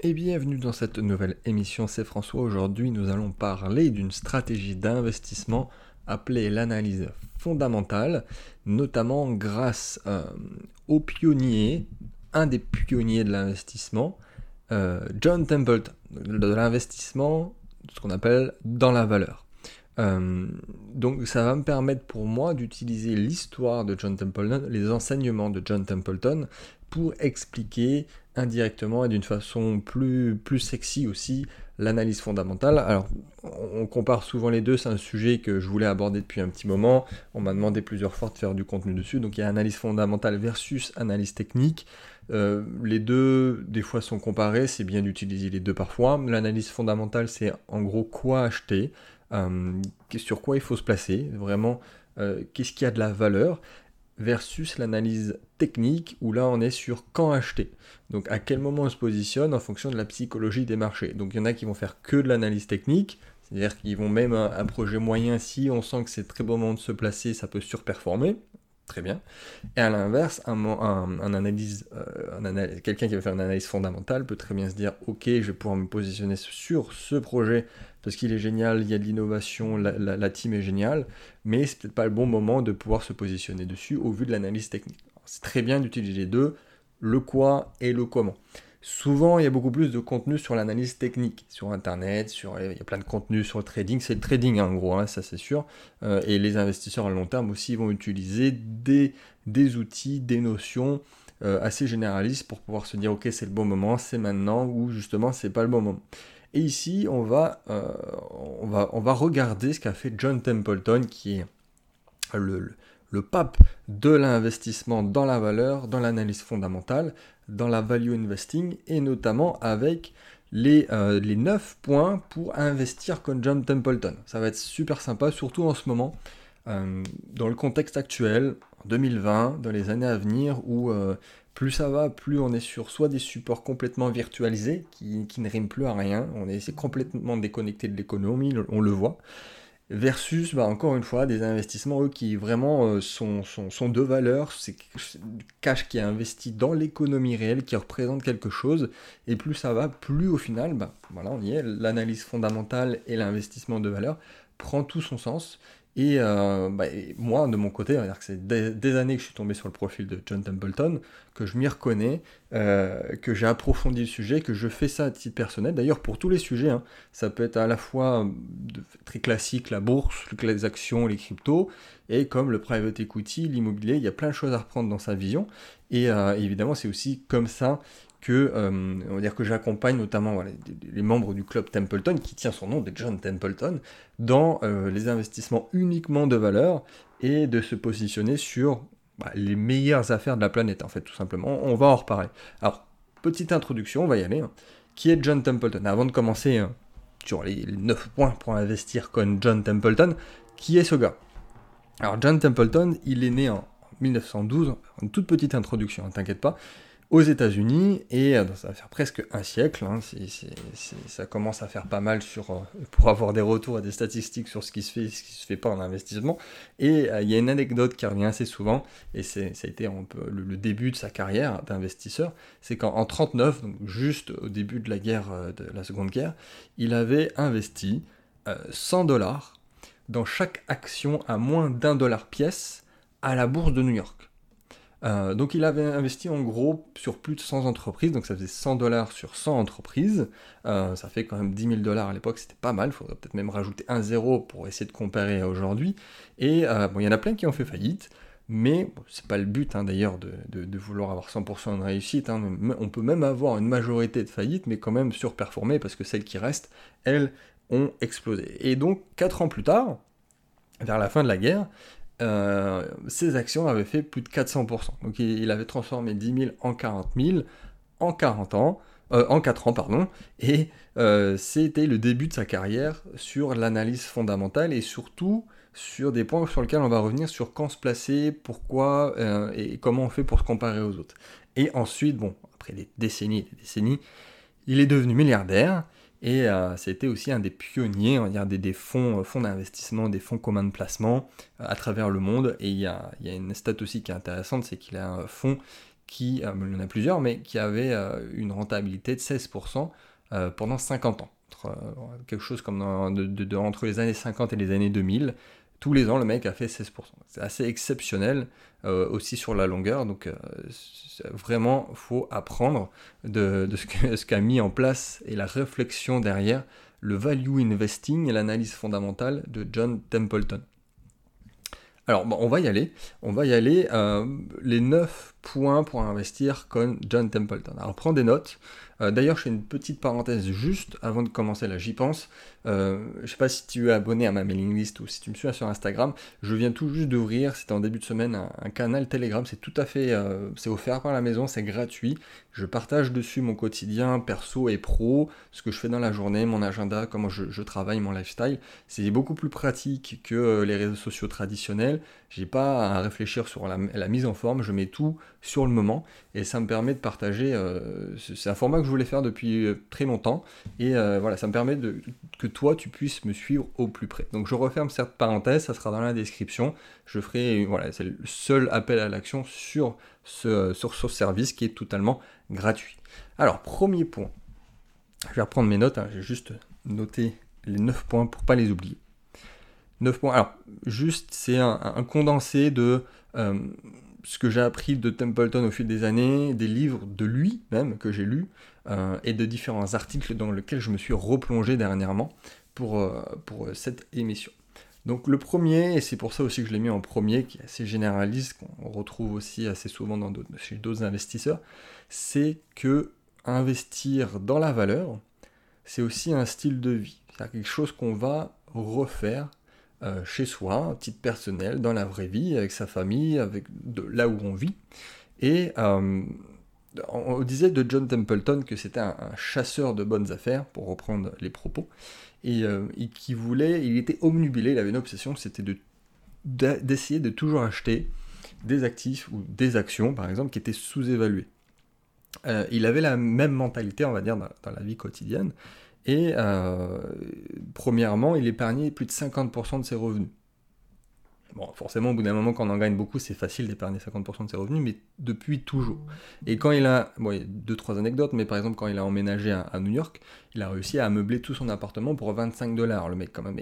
et bienvenue dans cette nouvelle émission. C'est François. Aujourd'hui, nous allons parler d'une stratégie d'investissement appelée l'analyse fondamentale, notamment grâce euh, au pionnier, un des pionniers de l'investissement, euh, John Templeton, de l'investissement, ce qu'on appelle dans la valeur. Euh, donc ça va me permettre pour moi d'utiliser l'histoire de John Templeton, les enseignements de John Templeton, pour expliquer indirectement et d'une façon plus, plus sexy aussi l'analyse fondamentale. Alors, on compare souvent les deux, c'est un sujet que je voulais aborder depuis un petit moment. On m'a demandé plusieurs fois de faire du contenu dessus. Donc, il y a analyse fondamentale versus analyse technique. Euh, les deux, des fois, sont comparés. C'est bien d'utiliser les deux parfois. L'analyse fondamentale, c'est en gros quoi acheter, euh, sur quoi il faut se placer, vraiment, euh, qu'est-ce qui a de la valeur versus l'analyse technique où là on est sur quand acheter. Donc à quel moment on se positionne en fonction de la psychologie des marchés. Donc il y en a qui vont faire que de l'analyse technique, c'est-à-dire qu'ils vont même un, projet moyen si on sent que c'est très bon moment de se placer, ça peut surperformer. Très bien. Et à l'inverse, un, analyse, euh, quelqu'un qui va faire une analyse fondamentale peut très bien se dire, ok, je vais pouvoir me positionner sur ce projet parce qu'il est génial, il y a de l'innovation, la, team est géniale, mais c'est peut-être pas le bon moment de pouvoir se positionner dessus au vu de l'analyse technique. C'est très bien d'utiliser les deux, le quoi et le comment. Souvent, il y a beaucoup plus de contenu sur l'analyse technique, sur Internet, sur, il y a plein de contenu sur le trading. C'est le trading hein, en gros, hein, ça c'est sûr. Euh, et les investisseurs à long terme aussi vont utiliser des, outils, des notions euh, assez généralistes pour pouvoir se dire ok c'est le bon moment, c'est maintenant ou justement c'est pas le bon moment. Et ici, on va, euh, on va, on va regarder ce qu'a fait John Templeton, qui est le pape de l'investissement dans la valeur, dans l'analyse fondamentale, dans la value investing, et notamment avec les, euh, les 9 points pour investir comme John Templeton. Ça va être super sympa, surtout en ce moment, euh, dans le contexte actuel, en 2020, dans les années à venir, où plus ça va, plus on est sur soit des supports complètement virtualisés, qui, ne riment plus à rien, on est, complètement déconnecté de l'économie, on le voit, versus, bah, encore une fois, des investissements, qui vraiment euh, sont, sont, de valeur, c'est cash qui est investi dans l'économie réelle, qui représente quelque chose, et plus ça va, plus au final, bah, voilà, on y est, l'analyse fondamentale et l'investissement de valeur prend tout son sens, euh, bah, et, moi, de mon côté, que c'est des, années que je suis tombé sur le profil de John Templeton, que je m'y reconnais, euh, que j'ai approfondi le sujet, que je fais ça à titre personnel. D'ailleurs, pour tous les sujets, hein, ça peut être à la fois très classique, la bourse, les actions, les cryptos, et comme le private equity, l'immobilier, il y a plein de choses à reprendre dans sa vision. Et euh, évidemment, c'est aussi comme ça que, euh, on va dire que j'accompagne notamment les, membres du club Templeton, qui tient son nom de John Templeton, dans euh, les investissements uniquement de valeur et de se positionner sur bah, les meilleures affaires de la planète, en fait, tout simplement. On va en reparler. Alors, petite introduction, on va y aller. Hein. Qui est John Templeton? Avant de commencer hein, sur les 9 points pour investir comme John Templeton, qui est ce gars? Alors, John Templeton, il est né en 1912, une toute petite introduction, hein, t'inquiète pas aux États-Unis et euh, ça va faire presque un siècle. Hein, ça commence à faire pas mal sur, euh, pour avoir des retours et des statistiques sur ce qui se fait et ce qui se fait pas en investissement. Et euh, il y a une anecdote qui revient assez souvent et ça a été un peu le, début de sa carrière d'investisseur. C'est qu'en 39, donc juste au début de la guerre, de la Seconde Guerre, il avait investi 100 dollars dans chaque action à moins d'un dollar pièce à la bourse de New York. Euh, donc il avait investi en gros sur plus de 100 entreprises, donc ça faisait 100 dollars sur 100 entreprises, euh, ça fait quand même 10 000 dollars à l'époque, c'était pas mal, il faudrait peut-être même rajouter un zéro pour essayer de comparer à aujourd'hui, et euh, bon, il y en a plein qui ont fait faillite, mais c'est pas le but hein, d'ailleurs de, vouloir avoir 100% de réussite, hein. on peut même avoir une majorité de faillites, mais quand même surperformer, parce que celles qui restent, elles, ont explosé. Et donc 4 ans plus tard, vers la fin de la guerre, euh, ses actions avaient fait plus de 400%. Donc il, avait transformé 10 000 en 40 000 en 40 ans, euh, en 4 ans, pardon, et euh, c'était le début de sa carrière sur l'analyse fondamentale et surtout sur des points sur lesquels on va revenir sur quand se placer, pourquoi et comment on fait pour se comparer aux autres. Et ensuite, bon, après des décennies et des décennies, il est devenu milliardaire et euh, c'était aussi un des pionniers, on va des, fonds, euh, fonds d'investissement, des fonds communs de placement euh, à travers le monde. Et il y a, une stat aussi qui est intéressante, c'est qu'il a un fonds qui, il y en a plusieurs, mais qui avait une rentabilité de 16% pendant 50 ans. quelque chose comme entre les années 50 et les années 2000, tous les ans, le mec a fait 16%. C'est assez exceptionnel euh, aussi sur la longueur. Donc, euh, vraiment, faut apprendre de, ce qu'a mis en place et la réflexion derrière le value investing et l'analyse fondamentale de John Templeton. Alors, on va y aller. On va y aller. Euh, les 9 points pour investir comme John Templeton. Alors, prends des notes. Euh, d'ailleurs, je fais une petite parenthèse juste avant de commencer là, j'y pense. Euh, je ne sais pas si tu es abonné à ma mailing list ou si tu me suis sur Instagram. Je viens tout juste d'ouvrir, c'était en début de semaine, un, canal Telegram. C'est tout à fait, euh, c'est offert par la maison, c'est gratuit. Je partage dessus mon quotidien perso et pro, ce que je fais dans la journée, mon agenda, comment je, travaille, mon lifestyle. C'est beaucoup plus pratique que les réseaux sociaux traditionnels. J'ai pas à réfléchir sur la, la, mise en forme, je mets tout sur le moment et ça me permet de partager. c'est un format que je voulais faire depuis euh, très longtemps. Et euh, voilà, ça me permet de, que toi, tu puisses me suivre au plus près. Donc je referme cette parenthèse, ça sera dans la description. Je ferai, voilà, c'est le seul appel à l'action sur ce, sur ce service qui est totalement gratuit. Alors, premier point. Je vais reprendre mes notes, hein. j'ai juste noté les 9 points pour pas les oublier. 9 points. Alors, juste, c'est un, condensé de euh, ce que j'ai appris de Templeton au fil des années, des livres de lui même que j'ai lus, euh, et de différents articles dans lesquels je me suis replongé dernièrement pour, euh, pour cette émission. Donc le premier, et c'est pour ça aussi que je l'ai mis en premier, qui est assez généraliste, qu'on retrouve aussi assez souvent dans chez d'autres investisseurs, c'est que investir dans la valeur, c'est aussi un style de vie. C'est quelque chose qu'on va refaire euh, chez soi, à titre personnel, dans la vraie vie, avec sa famille, avec de là où on vit. Et euh, on, disait de John Templeton que c'était un, chasseur de bonnes affaires, pour reprendre les propos, et, euh, qui voulait, il était omnubilé, il avait une obsession, c'était de, d'essayer de toujours acheter des actifs ou des actions, par exemple, qui étaient sous-évaluées. il avait la même mentalité, on va dire, dans la vie quotidienne. Et euh, premièrement, il épargnait plus de 50% de ses revenus. Bon, forcément, au bout d'un moment, quand on en gagne beaucoup, c'est facile d'épargner 50% de ses revenus, mais depuis toujours. Et quand il a, bon, il y a deux, trois anecdotes, mais par exemple, quand il a emménagé à, New York, il a réussi à meubler tout son appartement pour 25 dollars, le mec, quand même.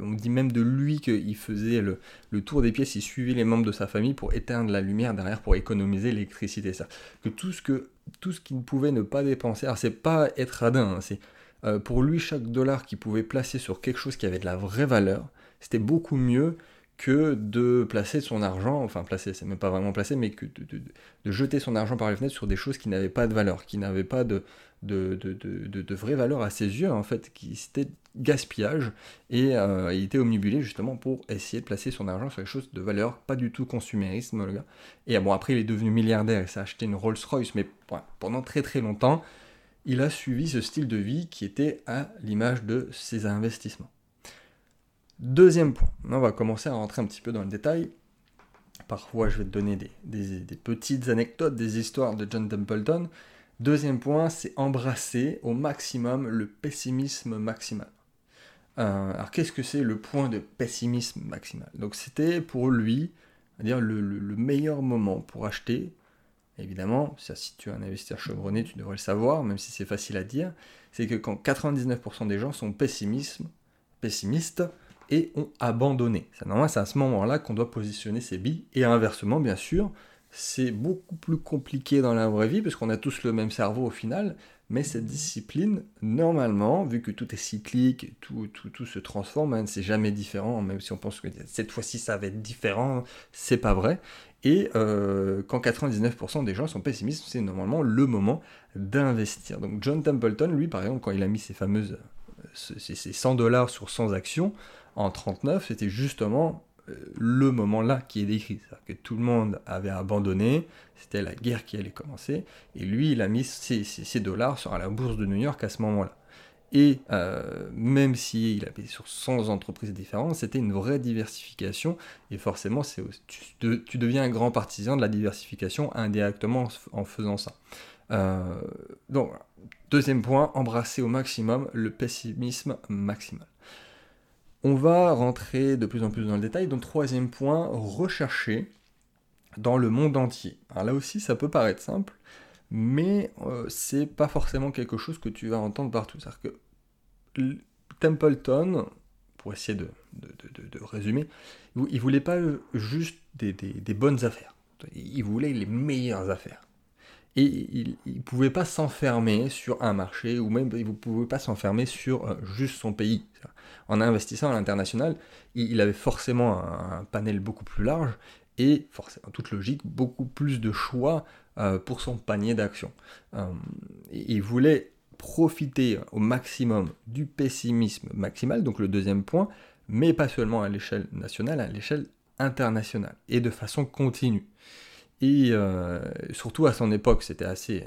on dit même de lui qu'il faisait le, tour des pièces, il suivait les membres de sa famille pour éteindre la lumière derrière, pour économiser l'électricité, ça. Que tout ce que, tout ce qu'il ne pouvait ne pas dépenser, alors c'est pas être radin, hein, c'est euh, pour lui, chaque dollar qu'il pouvait placer sur quelque chose qui avait de la vraie valeur, c'était beaucoup mieux que de placer son argent, enfin placer, c'est même pas vraiment placer, mais que de, jeter son argent par les fenêtres sur des choses qui n'avaient pas de valeur, qui n'avaient pas de, de, vraie valeur à ses yeux, en fait, qui c'était gaspillage, et euh, il était omnibulé justement pour essayer de placer son argent sur quelque chose de valeur, pas du tout consumérisme, le gars. Et bon, après, il est devenu milliardaire, il s'est acheté une Rolls-Royce, mais pendant très très longtemps, il a suivi ce style de vie qui était à l'image de ses investissements. Deuxième point, on va commencer à rentrer un petit peu dans le détail. Parfois, je vais te donner des, petites anecdotes, des histoires de John Templeton. Deuxième point, c'est embrasser au maximum le pessimisme maximal. Euh, alors, qu'est-ce que c'est le point de pessimisme maximal? Donc, c'était pour lui, dire le, meilleur moment pour acheter évidemment, si tu es un investisseur chevronné, tu devrais le savoir, même si c'est facile à dire, c'est que quand 99% des gens sont pessimistes, et ont abandonné. Normalement, c'est à ce moment-là qu'on doit positionner ses billes. Et inversement, bien sûr, c'est beaucoup plus compliqué dans la vraie vie, parce qu'on a tous le même cerveau au final, mais cette discipline, normalement, vu que tout est cyclique, tout, tout, tout se transforme, hein, c'est jamais différent, même si on pense que cette fois-ci ça va être différent, c'est pas vrai. Et euh, quand 99% des gens sont pessimistes, c'est normalement le moment d'investir. Donc John Templeton, lui, par exemple, quand il a mis ses fameuses ses 100 dollars sur 100 actions en 39, c'était justement euh, le moment-là qui est décrit. C'est-à-dire que tout le monde avait abandonné, c'était la guerre qui allait commencer, et lui, il a mis ses, dollars sur la bourse de New York à ce moment-là. Et euh, même s'il a payé sur 100 entreprises différentes, c'était une vraie diversification. Et forcément, tu, tu, deviens un grand partisan de la diversification indirectement en faisant ça. Euh, donc, deuxième point, embrasser au maximum le pessimisme maximal. On va rentrer de plus en plus dans le détail. Donc, troisième point, rechercher dans le monde entier. Alors là aussi, ça peut paraître simple, mais euh, c'est pas forcément quelque chose que tu vas entendre partout. C'est-à-dire que Templeton, pour essayer de, résumer, il voulait pas juste des, bonnes affaires, il voulait les meilleures affaires. Et il ne pouvait pas s'enfermer sur un marché, ou même il ne pouvait pas s'enfermer sur euh, juste son pays. En investissant à l'international, il, avait forcément un, panel beaucoup plus large, et forcément, toute logique, beaucoup plus de choix euh, pour son panier d'actions. Euh, il voulait profiter au maximum du pessimisme maximal, donc le deuxième point, mais pas seulement à l'échelle nationale, à l'échelle internationale, et de façon continue. Et euh, surtout à son époque, c'était assez,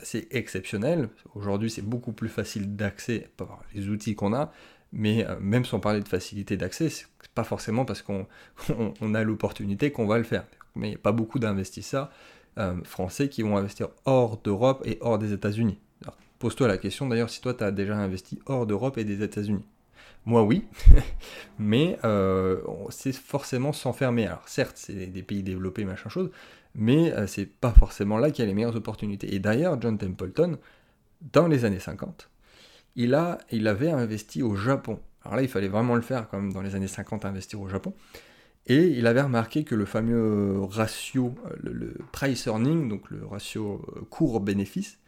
assez exceptionnel. Aujourd'hui, c'est beaucoup plus facile d'accès par les outils qu'on a, mais euh, même sans parler de facilité d'accès, c'est pas forcément parce qu'on on, a l'opportunité qu'on va le faire. Mais il n'y a pas beaucoup d'investisseurs euh, français qui vont investir hors d'Europe et hors des États-Unis. Pose-toi la question d'ailleurs si toi tu as déjà investi hors d'Europe et des États-Unis. Moi oui, mais euh, c'est forcément s'enfermer. Alors certes, c'est des pays développés, machin chose, mais euh, c'est pas forcément là qu'il y a les meilleures opportunités. Et d'ailleurs, John Templeton, dans les années 50, il, avait investi au Japon. Alors là, il fallait vraiment le faire, comme dans les années 50, investir au Japon. Et il avait remarqué que le fameux ratio, le, le price earning, donc le ratio euh, cours-bénéfice,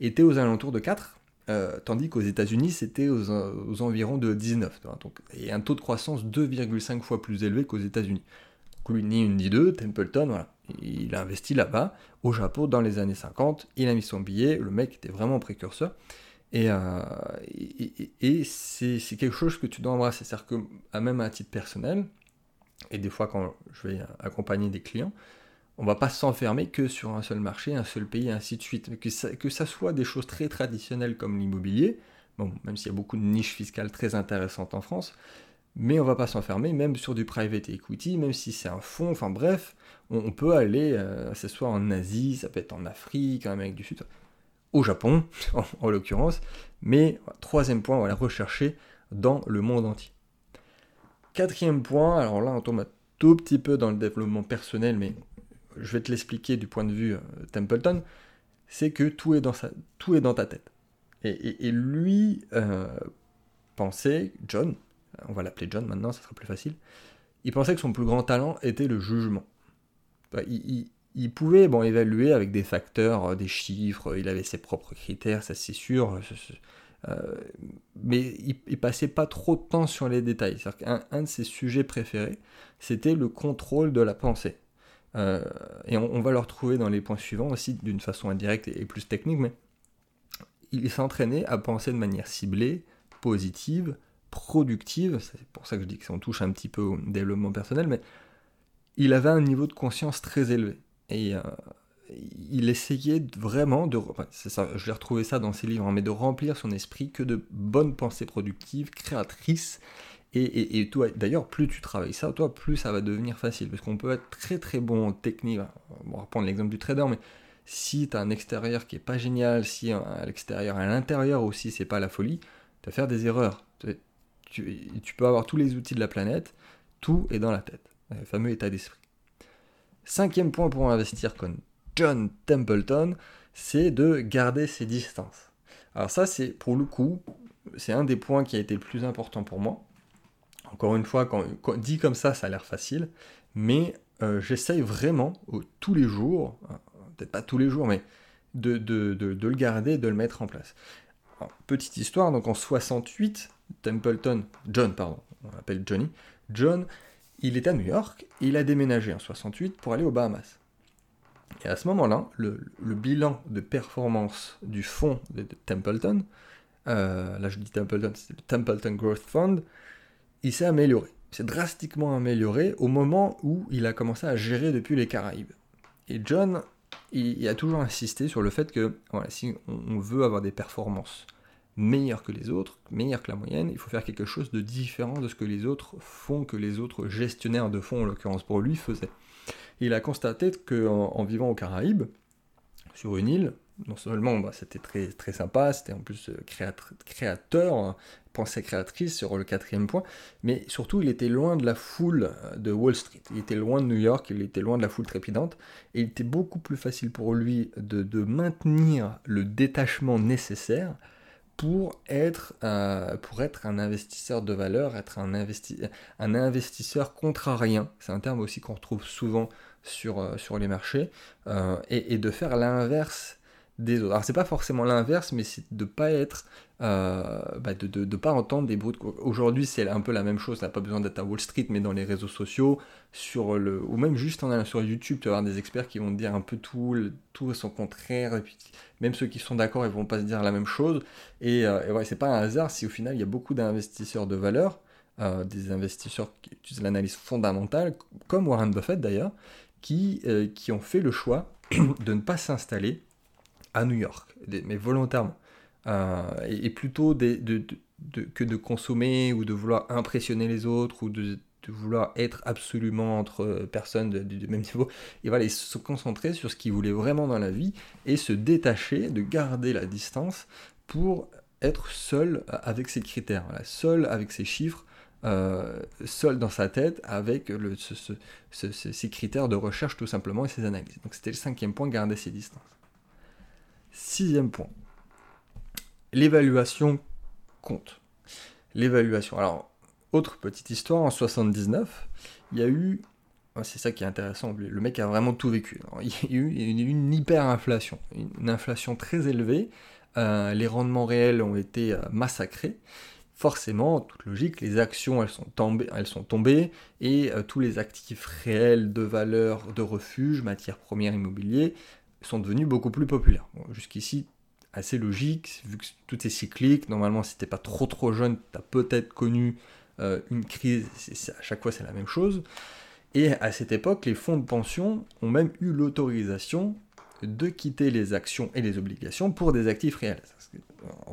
était aux alentours de 4, euh, tandis qu'aux États-Unis, c'était aux, environs de 19. Donc, et un taux de croissance 2,5 fois plus élevé qu'aux États-Unis. Ni une ni deux, Templeton, voilà. Il a investi là-bas, au Japon, dans les années 50. Il a mis son billet. Le mec était vraiment précurseur. Et, euh, et, c'est quelque chose que tu dois embrasser. C'est-à-dire que, même à titre personnel, et des fois quand je vais accompagner des clients, on va pas s'enfermer que sur un seul marché, un seul pays, ainsi de suite. Que ça, soit des choses très traditionnelles comme l'immobilier, bon, même s'il y a beaucoup de niches fiscales très intéressantes en France, mais on va pas s'enfermer, même sur du private equity, même si c'est un fonds, enfin bref, on, peut aller, euh, ce soit en Asie, ça peut être en Afrique, en Amérique du Sud, au Japon, en, l'occurrence, mais troisième point, on va rechercher dans le monde entier. Quatrième point, alors là on tombe un tout petit peu dans le développement personnel, mais je vais te l'expliquer du point de vue euh, Templeton, c'est que tout est, dans sa, tout est dans ta tête. Et, lui euh, pensait, John, on va l'appeler John maintenant, ça sera plus facile, il pensait que son plus grand talent était le jugement. Il, pouvait bon, évaluer avec des facteurs, euh, des chiffres, il avait ses propres critères, ça c'est sûr, mais il, il, passait pas trop de temps sur les détails. C'est-à-dire qu'un de ses sujets préférés, c'était le contrôle de la pensée. Euh, et on, va le retrouver dans les points suivants aussi, d'une façon indirecte et, plus technique, mais il s'entraînait à penser de manière ciblée, positive, productive, c'est pour ça que je dis que ça touche un petit peu au développement personnel, mais il avait un niveau de conscience très élevé. Et euh, il essayait vraiment de... je ça dans ses livres, hein, mais de remplir son esprit que de bonnes pensées productives, créatrices, et, toi, d'ailleurs, plus tu travailles ça, toi, plus ça va devenir facile. Parce qu'on peut être très très bon en technique. On va reprendre l'exemple du trader, mais si tu as un extérieur qui est pas génial, si à l'extérieur, à l'intérieur aussi, c'est pas la folie, tu vas faire des erreurs. Tu, tu, peux avoir tous les outils de la planète, tout est dans la tête. Le fameux état d'esprit. Cinquième point pour investir comme John Templeton, c'est de garder ses distances. Alors ça, c'est pour le coup, c'est un des points qui a été le plus important pour moi. Encore une fois, quand, dit comme ça, ça a l'air facile, mais euh, j'essaye vraiment tous les jours, euh, peut-être pas tous les jours, mais de, le garder, de le mettre en place. petite histoire, donc en 68, Templeton, John, pardon, on l'appelle Johnny, John, il est à New York, et il a déménagé en 68 pour aller aux Bahamas. Et à ce moment-là, le, bilan de performance du fonds de, Templeton, euh, là je dis Templeton, c'est le Templeton Growth Fund, il s'est amélioré. Il s'est drastiquement amélioré au moment où il a commencé à gérer depuis les Caraïbes. Et John, il, a toujours insisté sur le fait que voilà, si on veut avoir des performances meilleures que les autres, meilleures que la moyenne, il faut faire quelque chose de différent de ce que les autres font, que les autres gestionnaires de fonds, en l'occurrence pour lui, faisaient. il a constaté qu'en en vivant aux Caraïbes, sur une île, non seulement bah, c'était très, très sympa, c'était en plus créateur, hein, pensée créatrice sur le quatrième point, mais surtout il était loin de la foule de Wall Street, il était loin de New York, il était loin de la foule trépidante, et il était beaucoup plus facile pour lui de, de maintenir le détachement nécessaire pour être, euh, pour être un investisseur de valeur, être un, investi un investisseur contrarien. C'est un terme aussi qu'on retrouve souvent sur, euh, sur les marchés. Euh, et, de faire l'inverse des autres. Alors c'est pas forcément l'inverse, mais c'est de pas être, euh, bah, de, de, pas entendre des bruits. Aujourd'hui c'est un peu la même chose, n'a pas besoin d'être à Wall Street, mais dans les réseaux sociaux, sur le, ou même juste sur YouTube, tu vas avoir des experts qui vont te dire un peu tout, tout son contraire, et puis même ceux qui sont d'accord, ils vont pas se dire la même chose. Et, euh, et ouais, c'est pas un hasard si au final il y a beaucoup d'investisseurs de valeur, euh, des investisseurs qui utilisent l'analyse fondamentale, comme Warren Buffett d'ailleurs, qui, qui ont fait le choix de ne pas s'installer à New York, mais volontairement. Euh, et, plutôt que de consommer ou de vouloir impressionner les autres ou de, vouloir être absolument entre personnes du même niveau. Et voilà, se concentrer sur ce qu'ils voulaient vraiment dans la vie et se détacher, de garder la distance pour être seul avec ses critères, seul avec ses chiffres, euh, seul dans sa tête avec le, critères de recherche tout simplement et ses analyses. Donc c'était le cinquième point, garder ses distances. Sixième point. L'évaluation compte. L'évaluation. Alors, autre petite histoire, en 79, il y a eu, c'est ça qui est intéressant, le mec a vraiment tout vécu. il y a eu une, hyperinflation, une inflation très élevée, euh, les rendements réels ont été euh, massacrés. Forcément, toute logique, les actions elles sont tombées, et euh, tous les actifs réels de valeur, de refuge, matières premières, immobiliers, sont devenus beaucoup plus populaires. Jusqu'ici, assez logique, vu que tout est cyclique. Normalement, si t'es pas trop trop jeune, tu as peut-être connu euh, une crise, à chaque fois c'est la même chose. Et à cette époque, les fonds de pension ont même eu l'autorisation de quitter les actions et les obligations pour des actifs réels.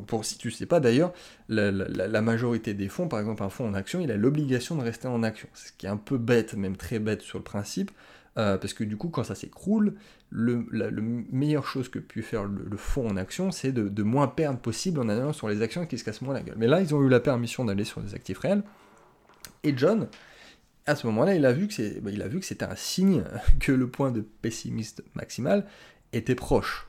Pour, si tu ne sais pas d'ailleurs, la, la, majorité des fonds, par exemple un fonds en action, il a l'obligation de rester en action. Ce qui est un peu bête, même très bête sur le principe, euh, parce que du coup, quand ça s'écroule, le, la meilleure chose que peut faire le, fonds en action, c'est de, moins perdre possible en allant sur les actions qui se cassent moins la gueule. Mais là, ils ont eu la permission d'aller sur des actifs réels. Et John, à ce moment-là, il a vu que bah, c'était un signe que le point de pessimiste maximal était proche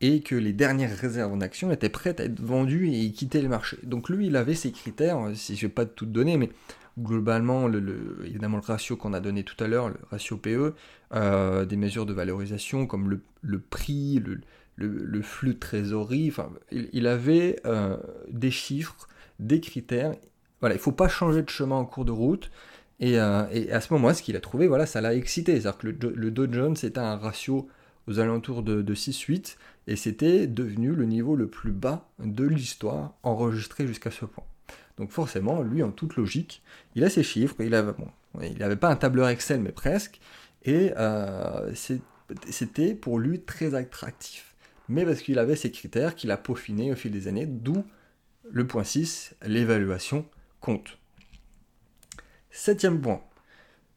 et que les dernières réserves en action étaient prêtes à être vendues et quitter le marché. Donc lui, il avait ses critères, si je vais pas tout donner, mais globalement, le, évidemment, le ratio qu'on a donné tout à l'heure, le ratio PE, euh, des mesures de valorisation comme le, prix, le, flux de trésorerie, enfin, il, avait euh, des chiffres, des critères. Voilà, il ne faut pas changer de chemin en cours de route. Et, euh, à ce moment-là, ce qu'il a trouvé, voilà, ça l'a excité. C'est-à-dire que le, Dow Jones c'était un ratio aux alentours de, de 6-8, et c'était devenu le niveau le plus bas de l'histoire enregistré jusqu'à ce point. Donc forcément, lui, en toute logique, il a ses chiffres, il n'avait pas un tableur Excel, mais presque, et euh, c'était pour lui très attractif. Mais parce qu'il avait ses critères qu'il a peaufinés au fil des années, d'où le point 6, l'évaluation compte. Septième point.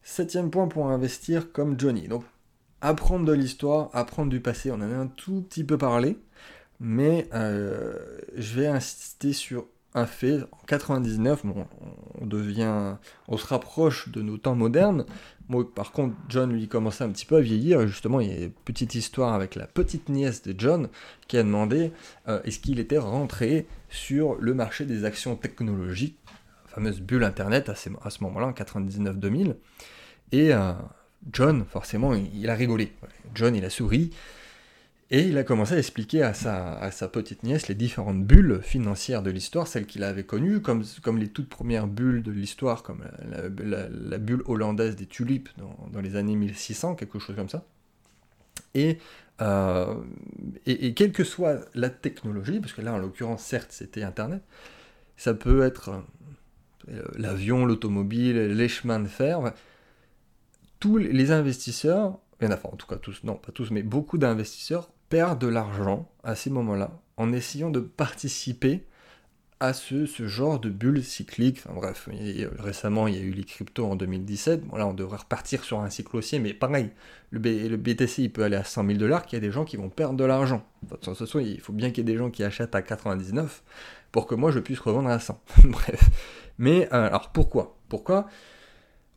Septième point pour investir comme Johnny. Donc, apprendre de l'histoire, apprendre du passé, on en a un tout petit peu parlé, mais euh, je vais insister sur un fait. En 99, on devient, on se rapproche de nos temps modernes. Moi, par contre, John lui commençait un petit peu à vieillir. Justement, il y a une petite histoire avec la petite nièce de John qui a demandé euh, est-ce qu'il était rentré sur le marché des actions technologiques, la fameuse bulle Internet à, à ce moment-là, en 99-2000. Et euh, John, forcément, il a rigolé. John, il a souri. Et il a commencé à expliquer à sa, petite nièce les différentes bulles financières de l'histoire, celles qu'il avait connues, comme, les toutes premières bulles de l'histoire, comme la, bulle hollandaise des tulipes dans, les années 1600, quelque chose comme ça. Et, euh, et, et, quelle que soit la technologie, parce que là en l'occurrence certes c'était Internet, ça peut être euh, l'avion, l'automobile, les chemins de fer, tous les investisseurs, enfin en tout cas tous, non pas tous, mais beaucoup d'investisseurs perd de l'argent à ces moments-là en essayant de participer à ce, genre de bulle cyclique. Enfin bref, récemment il y a eu les cryptos en 2017. Bon là on devrait repartir sur un cycle haussier, mais pareil, le, BTC il peut aller à 100 000 dollars, qu'il y a des gens qui vont perdre de l'argent. De toute façon, il faut bien qu'il y ait des gens qui achètent à 99 pour que moi je puisse revendre à 100. bref. Mais euh, alors pourquoi? Pourquoi?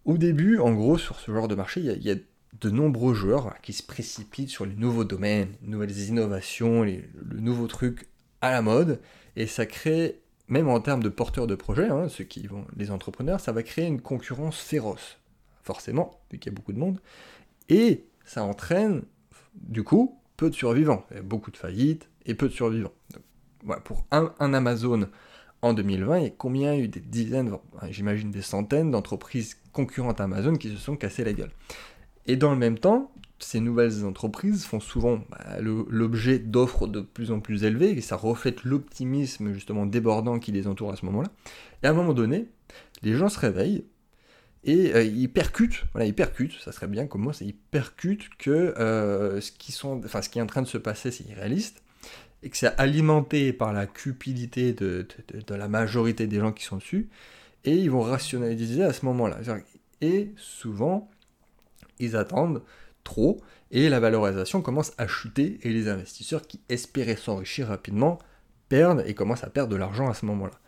Au début, en gros, sur ce genre de marché, il y a, de nombreux joueurs qui se précipitent sur les nouveaux domaines, les nouvelles innovations, les, le nouveau truc à la mode, et ça crée même en termes de porteurs de projets, hein, ceux qui vont, les entrepreneurs, ça va créer une concurrence féroce, forcément, vu qu'il y a beaucoup de monde, et ça entraîne, du coup, peu de survivants, beaucoup de faillites et peu de survivants. pour un, Amazon en 2020, et combien il y a eu des dizaines, j'imagine des centaines d'entreprises concurrentes à Amazon qui se sont cassées la gueule. Et dans le même temps, ces nouvelles entreprises font souvent bah, l'objet d'offres de plus en plus élevées, et ça reflète l'optimisme justement débordant qui les entoure à ce moment-là. Et à un moment donné, les gens se réveillent et euh, ils percutent, voilà, ils percutent, ça serait bien comme moi, ils percutent que euh, ce qui est en train de se passer, c'est irréaliste, et que c'est alimenté par la cupidité de, de, la majorité des gens qui sont dessus, et ils vont rationaliser à ce moment-là. Et souvent, ils attendent trop, et la valorisation commence à chuter, et les investisseurs qui espéraient s'enrichir rapidement perdent et commencent à perdre de l'argent à ce moment-là.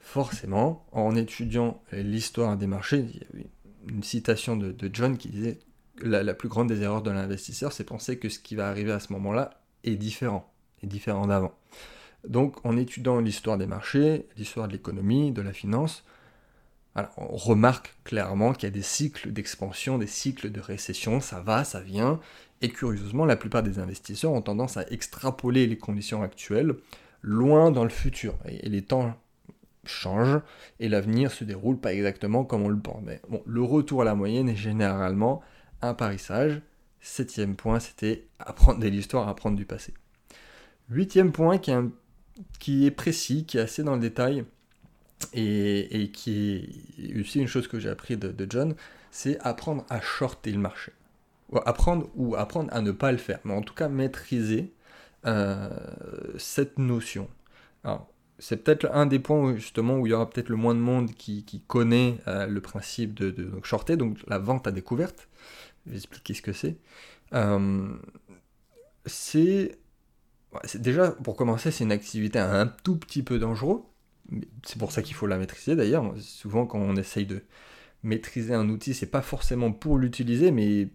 Forcément, en étudiant l'histoire des marchés, il y a une citation de, John qui disait la, la plus grande des erreurs de l'investisseur, c'est penser que ce qui va arriver à ce moment-là est différent, est différent d'avant. Donc en étudiant l'histoire des marchés, l'histoire de l'économie, de la finance, on remarque clairement qu'il y a des cycles d'expansion, des cycles de récession, ça va, ça vient, et curieusement, la plupart des investisseurs ont tendance à extrapoler les conditions actuelles loin dans le futur. Et les temps changent, et l'avenir se déroule pas exactement comme on le pense. Mais bon, le retour à la moyenne est généralement un parissage. Septième point, c'était apprendre de l'histoire, apprendre du passé. Huitième point qui est, qui est précis, qui est assez dans le détail, et, qui est aussi une chose que j'ai appris de, John, c'est apprendre à shorter le marché. Apprendre ou apprendre à ne pas le faire, mais en tout cas maîtriser euh, cette notion. c'est peut-être un des points où, justement où il y aura peut-être le moins de monde qui, connaît euh, le principe de, shorter, donc la vente à découverte. Je vais expliquer ce que c'est. Euh, c'est déjà pour commencer, c'est une activité un tout petit peu dangereuse c'est pour ça qu'il faut la maîtriser d'ailleurs. Souvent, quand on essaye de maîtriser un outil, c'est pas forcément pour l'utiliser, mais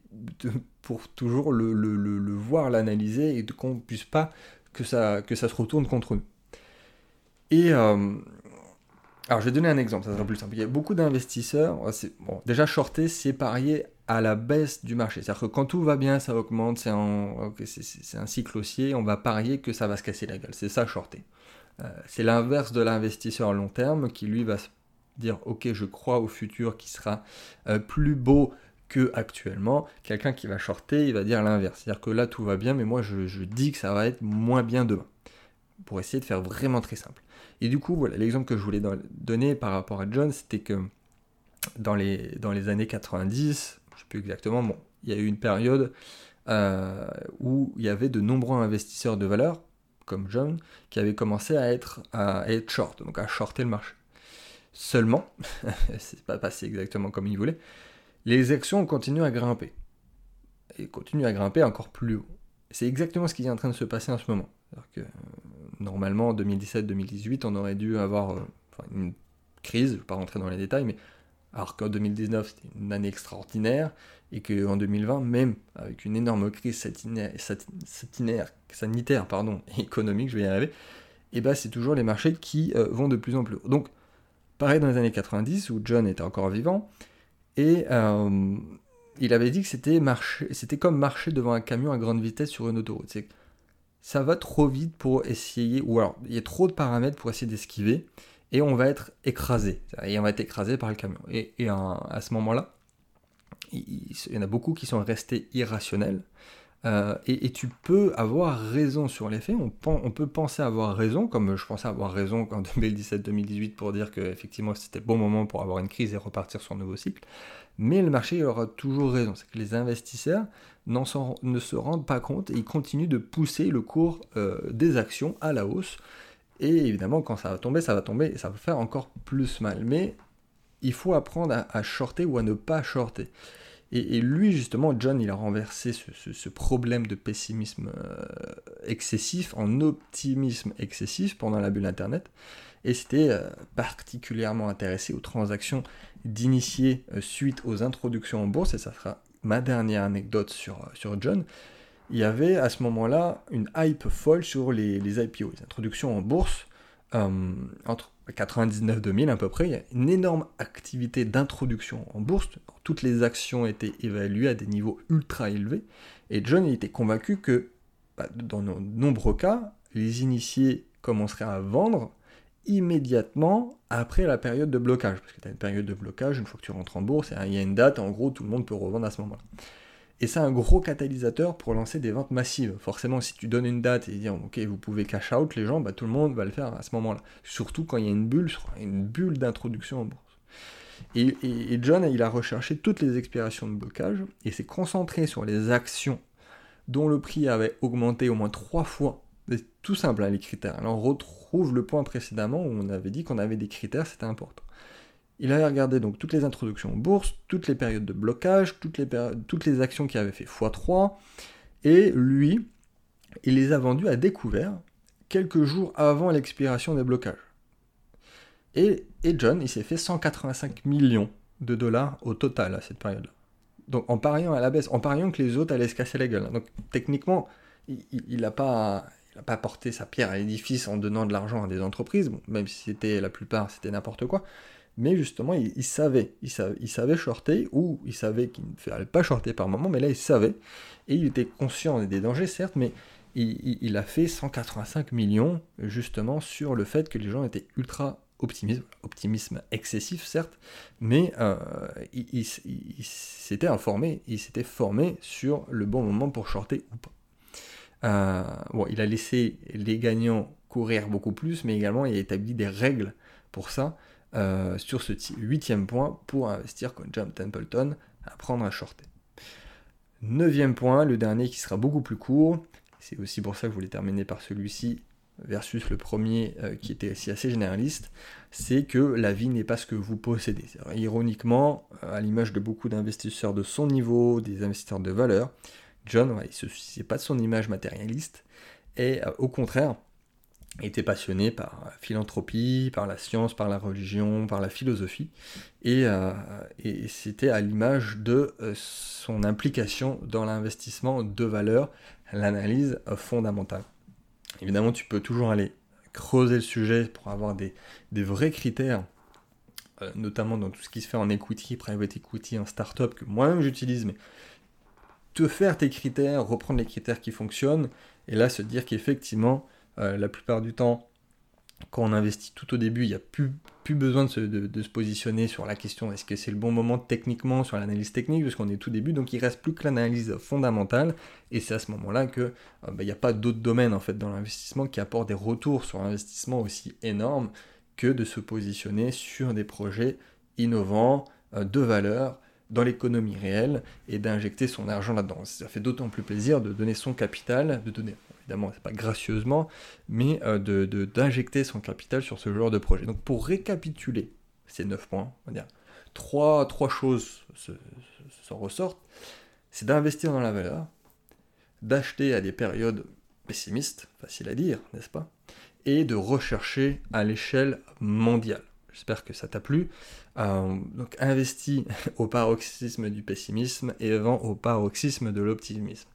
pour toujours le, voir, l'analyser et qu'on puisse pas que ça, se retourne contre nous. Et euh, alors, je vais donner un exemple, ça sera plus simple. Il y a beaucoup d'investisseurs. Bon, déjà, shorter, c'est parier à la baisse du marché. C'est-à-dire que quand tout va bien, ça augmente, c'est un, un cycle haussier, on va parier que ça va se casser la gueule. C'est ça, shorter. Euh, c'est l'inverse de l'investisseur à long terme qui lui va se dire ok je crois au futur qui sera euh, plus beau que actuellement. Quelqu'un qui va shorter, il va dire l'inverse. C'est-à-dire que là tout va bien, mais moi je, dis que ça va être moins bien demain. Pour essayer de faire vraiment très simple. Et du coup, voilà, l'exemple que je voulais donner par rapport à John, c'était que dans les, années 90, je ne sais plus exactement, bon, il y a eu une période euh, où il y avait de nombreux investisseurs de valeur comme John, qui avait commencé à être, à être short, donc à shorter le marché. Seulement, c'est pas passé exactement comme il voulait, les actions continuent à grimper. Et continuent à grimper encore plus haut. C'est exactement ce qui est en train de se passer en ce moment. Euh, normalement, en 2017-2018, on aurait dû avoir euh, une crise, je ne vais pas rentrer dans les détails, mais alors qu'en 2019, c'était une année extraordinaire, et qu'en 2020, même avec une énorme crise sanitaire, pardon, économique, je vais y arriver, et eh ben c'est toujours les marchés qui euh, vont de plus en plus haut. Donc, pareil dans les années 90, où John était encore vivant, et euh, il avait dit que c'était, c'était comme marcher devant un camion à grande vitesse sur une autoroute. C'est ça va trop vite pour essayer, ou alors il y a trop de paramètres pour essayer d'esquiver, et on va être écrasé. Et on va être écrasé par le camion. Et, à ce moment-là, il, y en a beaucoup qui sont restés irrationnels. Euh, et, tu peux avoir raison sur les faits, on, peut penser avoir raison, comme je pensais avoir raison en 2017-2018 pour dire que effectivement c'était le bon moment pour avoir une crise et repartir sur un nouveau cycle, mais le marché aura toujours raison, c'est que les investisseurs ne se rendent pas compte et ils continuent de pousser le cours euh, des actions à la hausse, Et évidemment, quand ça va tomber, ça va tomber et ça va faire encore plus mal. Mais il faut apprendre à, shorter ou à ne pas shorter. Et, lui, justement, John, il a renversé ce, problème de pessimisme euh, excessif en optimisme excessif pendant la bulle Internet. Et c'était euh, particulièrement intéressé aux transactions d'initiés euh, suite aux introductions en bourse. Et ça sera ma dernière anecdote sur, sur John. Il y avait à ce moment-là une hype folle sur les, IPO, les introductions en bourse. entre 99-2000 à peu près, il y a une énorme activité d'introduction en bourse. Toutes les actions étaient évaluées à des niveaux ultra élevés. Et John était convaincu que, bah, dans de nombreux cas, les initiés commenceraient à vendre immédiatement après la période de blocage. Parce que tu as une période de blocage, une fois que tu rentres en bourse, il y a une date, en gros, tout le monde peut revendre à ce moment-là. Et c'est un gros catalyseur pour lancer des ventes massives. Forcément, si tu donnes une date et dire ok, vous pouvez cash out les gens, bah, tout le monde va le faire à ce moment-là. Surtout quand il y a une bulle, une bulle d'introduction en bourse. Et, John, il a recherché toutes les expirations de blocage et s'est concentré sur les actions dont le prix avait augmenté au moins trois fois. C'est tout simple, hein, les critères. Alors on retrouve le point précédemment où on avait dit qu'on avait des critères, c'était important. Il avait regardé donc toutes les introductions en bourse, toutes les périodes de blocage, toutes les, actions qui avaient fait x3, et lui, il les a vendues à découvert quelques jours avant l'expiration des blocages. Et, John, il s'est fait 185 millions de dollars au total à cette période-là. Donc en pariant à la baisse, en pariant que les autres allaient se casser la gueule. Donc techniquement, il n'a pas, pas porté sa pierre à l'édifice en donnant de l'argent à des entreprises, même si c'était la plupart, c'était n'importe quoi mais justement, il, savait, il savait, il savait shorter, ou il savait qu'il ne fallait pas shorter par moment, mais là, il savait, et il était conscient des dangers, certes, mais il, a fait 185 millions, justement, sur le fait que les gens étaient ultra optimistes, optimisme excessif, certes, mais euh, il, s'était informé, il s'était formé sur le bon moment pour shorter ou pas. Euh, bon, il a laissé les gagnants courir beaucoup plus, mais également il a établi des règles pour ça, euh, sur ce huitième point pour investir comme John Templeton, apprendre à shorter. Neuvième point, le dernier qui sera beaucoup plus court, c'est aussi pour ça que je voulais terminer par celui-ci versus le premier euh, qui était aussi assez généraliste, c'est que la vie n'est pas ce que vous possédez. Ironiquement, euh, à l'image de beaucoup d'investisseurs de son niveau, des investisseurs de valeur, John, il ne se souciait pas de son image matérialiste, et au contraire, était passionné par la philanthropie, par la science, par la religion, par la philosophie, et, euh, c'était à l'image de euh, son implication dans l'investissement de valeur, l'analyse fondamentale. Évidemment, tu peux toujours aller creuser le sujet pour avoir des, vrais critères, euh, notamment dans tout ce qui se fait en equity, private equity, en startup, que moi-même j'utilise, mais te faire tes critères, reprendre les critères qui fonctionnent, et là se dire qu'effectivement, euh, la plupart du temps, quand on investit tout au début, il n'y a plus, besoin de se, positionner sur la question est-ce que c'est le bon moment techniquement, sur l'analyse technique, parce qu'on est tout début, donc il reste plus que l'analyse fondamentale, et c'est à ce moment-là que euh, bah, il n'y a pas d'autres domaines en fait dans l'investissement qui apportent des retours sur l'investissement aussi énormes que de se positionner sur des projets innovants, euh, de valeur, dans l'économie réelle et d'injecter son argent là-dedans. Ça fait d'autant plus plaisir de donner son capital, de donner évidemment, c'est pas gracieusement, mais euh, d'injecter son capital sur ce genre de projet. Donc pour récapituler ces 9 points, on va dire, trois, trois choses s'en ressortent. C'est d'investir dans la valeur, d'acheter à des périodes pessimistes, facile à dire, n'est-ce pas Et de rechercher à l'échelle mondiale. J'espère que ça t'a plu. Euh, donc investis au paroxysme du pessimisme et vend au paroxysme de l'optimisme.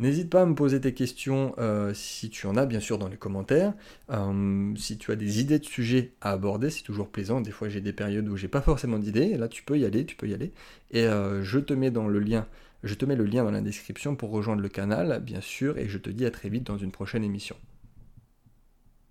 N'hésite pas à me poser tes questions euh, si tu en as, bien sûr, dans les commentaires. Euh, si tu as des idées de sujets à aborder, c'est toujours plaisant. Des fois, j'ai des périodes où j'ai pas forcément d'idées. Là, tu peux y aller, tu peux y aller. Et je te mets dans le lien, je te mets le lien dans la description pour rejoindre le canal, bien sûr. Et je te dis à très vite dans une prochaine émission.